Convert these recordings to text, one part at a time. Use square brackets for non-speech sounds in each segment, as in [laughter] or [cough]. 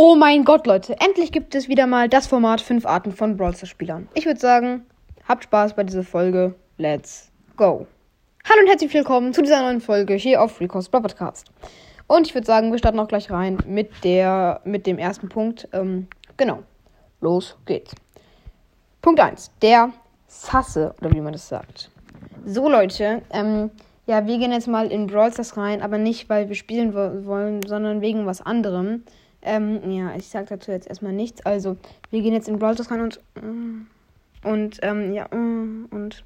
Oh mein Gott, Leute. Endlich gibt es wieder mal das Format 5 Arten von Brawl Stars Spielern. Ich würde sagen, habt Spaß bei dieser Folge. Let's go. Hallo und herzlich willkommen zu dieser neuen Folge hier auf Recos Brawl Podcast. Und ich würde sagen, wir starten auch gleich rein mit der, mit dem ersten Punkt. Ähm, genau. Los geht's. Punkt 1. Der Sasse, oder wie man das sagt. So, Leute, ähm, ja, wir gehen jetzt mal in Brawl Stars rein, aber nicht, weil wir spielen wo wollen, sondern wegen was anderem. Ähm, ja, ich sag dazu jetzt erstmal nichts. Also, wir gehen jetzt in Brawl rein und. Und, ähm, ja, und.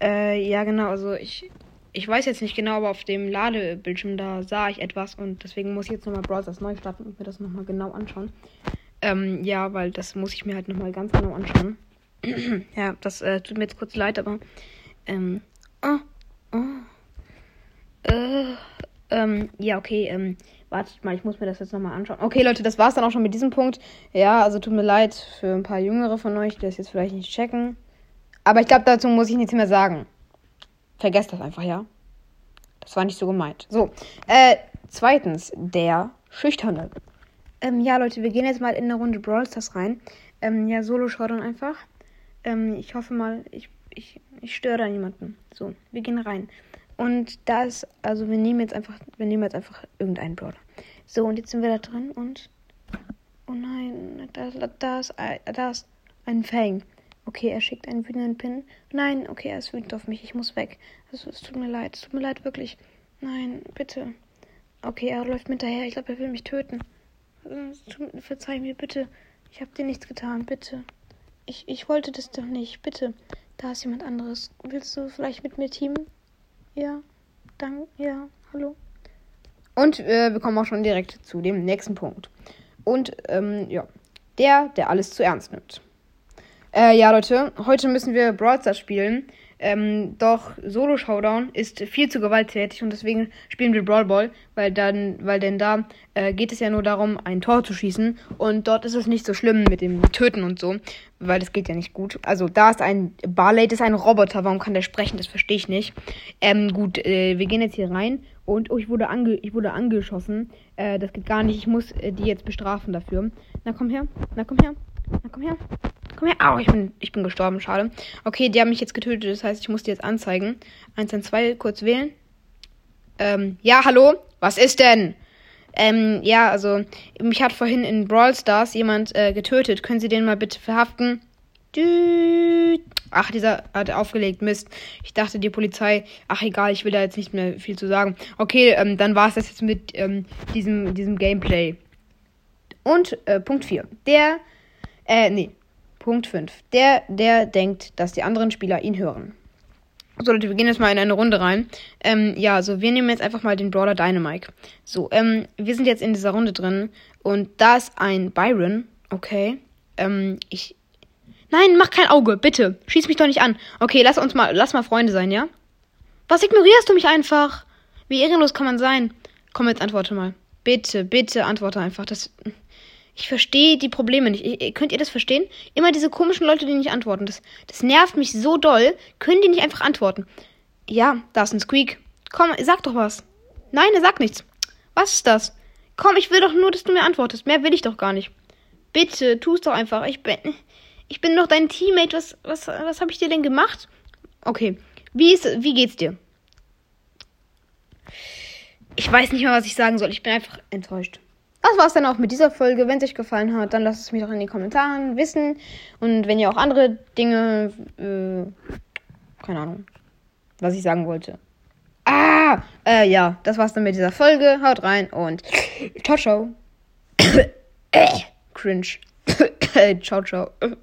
Äh, ja, genau, also ich. Ich weiß jetzt nicht genau, aber auf dem Ladebildschirm da sah ich etwas und deswegen muss ich jetzt nochmal Brawl Stars neu starten und mir das nochmal genau anschauen. Ähm, ja, weil das muss ich mir halt nochmal ganz genau anschauen. [clears throat] ja, das äh, tut mir jetzt kurz leid, aber. Ähm. Oh, oh. Äh, ähm, ja, okay, ähm, wartet mal, ich muss mir das jetzt nochmal anschauen. Okay, Leute, das war's dann auch schon mit diesem Punkt. Ja, also tut mir leid für ein paar Jüngere von euch, die das jetzt vielleicht nicht checken. Aber ich glaube, dazu muss ich nichts mehr sagen. Vergesst das einfach, ja? Das war nicht so gemeint. So, äh, zweitens, der Schüchterne. Ähm, ja, Leute, wir gehen jetzt mal in eine Runde Brawl Stars rein. Ähm, ja, Solo dann einfach. Ähm, ich hoffe mal, ich, ich, ich störe da niemanden. So, wir gehen rein. Und da ist, also wir nehmen jetzt einfach, wir nehmen jetzt einfach irgendeinen Brawler. So, und jetzt sind wir da drin und. Oh nein, da, da, ist, da ist ein Fang. Okay, er schickt einen wütenden Pin. Nein, okay, er ist wütend auf mich. Ich muss weg. Also, es tut mir leid. Es tut mir leid, wirklich. Nein, bitte. Okay, er läuft mit daher. Ich glaube, er will mich töten. Tut, verzeih mir, bitte. Ich habe dir nichts getan, bitte. Ich, ich wollte das doch nicht. Bitte. Da ist jemand anderes. Willst du vielleicht mit mir teamen? Ja, danke, ja, hallo. Und äh, wir kommen auch schon direkt zu dem nächsten Punkt. Und ähm, ja, der, der alles zu ernst nimmt. Äh, ja, Leute, heute müssen wir Brawl Stars spielen. Ähm, doch Solo Showdown ist viel zu gewalttätig und deswegen spielen wir Brawl Ball, weil dann, weil denn da äh, geht es ja nur darum, ein Tor zu schießen und dort ist es nicht so schlimm mit dem Töten und so, weil das geht ja nicht gut. Also da ist ein Barley, das ist ein Roboter, warum kann der sprechen? Das verstehe ich nicht. Ähm, gut, äh, wir gehen jetzt hier rein und oh, ich wurde ange, ich wurde angeschossen. Äh, das geht gar nicht. Ich muss äh, die jetzt bestrafen dafür. Na komm her, na komm her, na komm her. Komm her. Au, ich bin, ich bin gestorben. Schade. Okay, die haben mich jetzt getötet. Das heißt, ich muss die jetzt anzeigen. 112, kurz wählen. Ähm, ja, hallo? Was ist denn? Ähm, ja, also, mich hat vorhin in Brawl Stars jemand äh, getötet. Können Sie den mal bitte verhaften? Ach, dieser hat aufgelegt. Mist. Ich dachte, die Polizei. Ach, egal, ich will da jetzt nicht mehr viel zu sagen. Okay, ähm, dann war es das jetzt mit ähm, diesem, diesem Gameplay. Und äh, Punkt 4. Der. Äh, nee. Punkt 5. Der, der denkt, dass die anderen Spieler ihn hören. So, Leute, wir gehen jetzt mal in eine Runde rein. Ähm, ja, so, wir nehmen jetzt einfach mal den Brawler Dynamike. So, ähm, wir sind jetzt in dieser Runde drin. Und da ist ein Byron. Okay. Ähm, ich. Nein, mach kein Auge, bitte. Schieß mich doch nicht an. Okay, lass uns mal, lass mal Freunde sein, ja? Was ignorierst du mich einfach? Wie ehrenlos kann man sein? Komm, jetzt antworte mal. Bitte, bitte antworte einfach. Das. Ich verstehe die Probleme nicht. Ich, könnt ihr das verstehen? Immer diese komischen Leute, die nicht antworten. Das, das nervt mich so doll. Können die nicht einfach antworten? Ja, da ist ein Squeak. Komm, sag doch was. Nein, er sagt nichts. Was ist das? Komm, ich will doch nur, dass du mir antwortest. Mehr will ich doch gar nicht. Bitte, tu es doch einfach. Ich bin, ich bin doch dein Teammate. Was, was, was habe ich dir denn gemacht? Okay. Wie ist, wie geht's dir? Ich weiß nicht mehr, was ich sagen soll. Ich bin einfach enttäuscht das war's dann auch mit dieser Folge. Wenn es euch gefallen hat, dann lasst es mich doch in den Kommentaren wissen. Und wenn ihr auch andere Dinge, äh, keine Ahnung, was ich sagen wollte. Ah, äh, ja, das war's dann mit dieser Folge. Haut rein und ciao, ciao. [coughs] Cringe. [coughs] ciao, ciao. [coughs]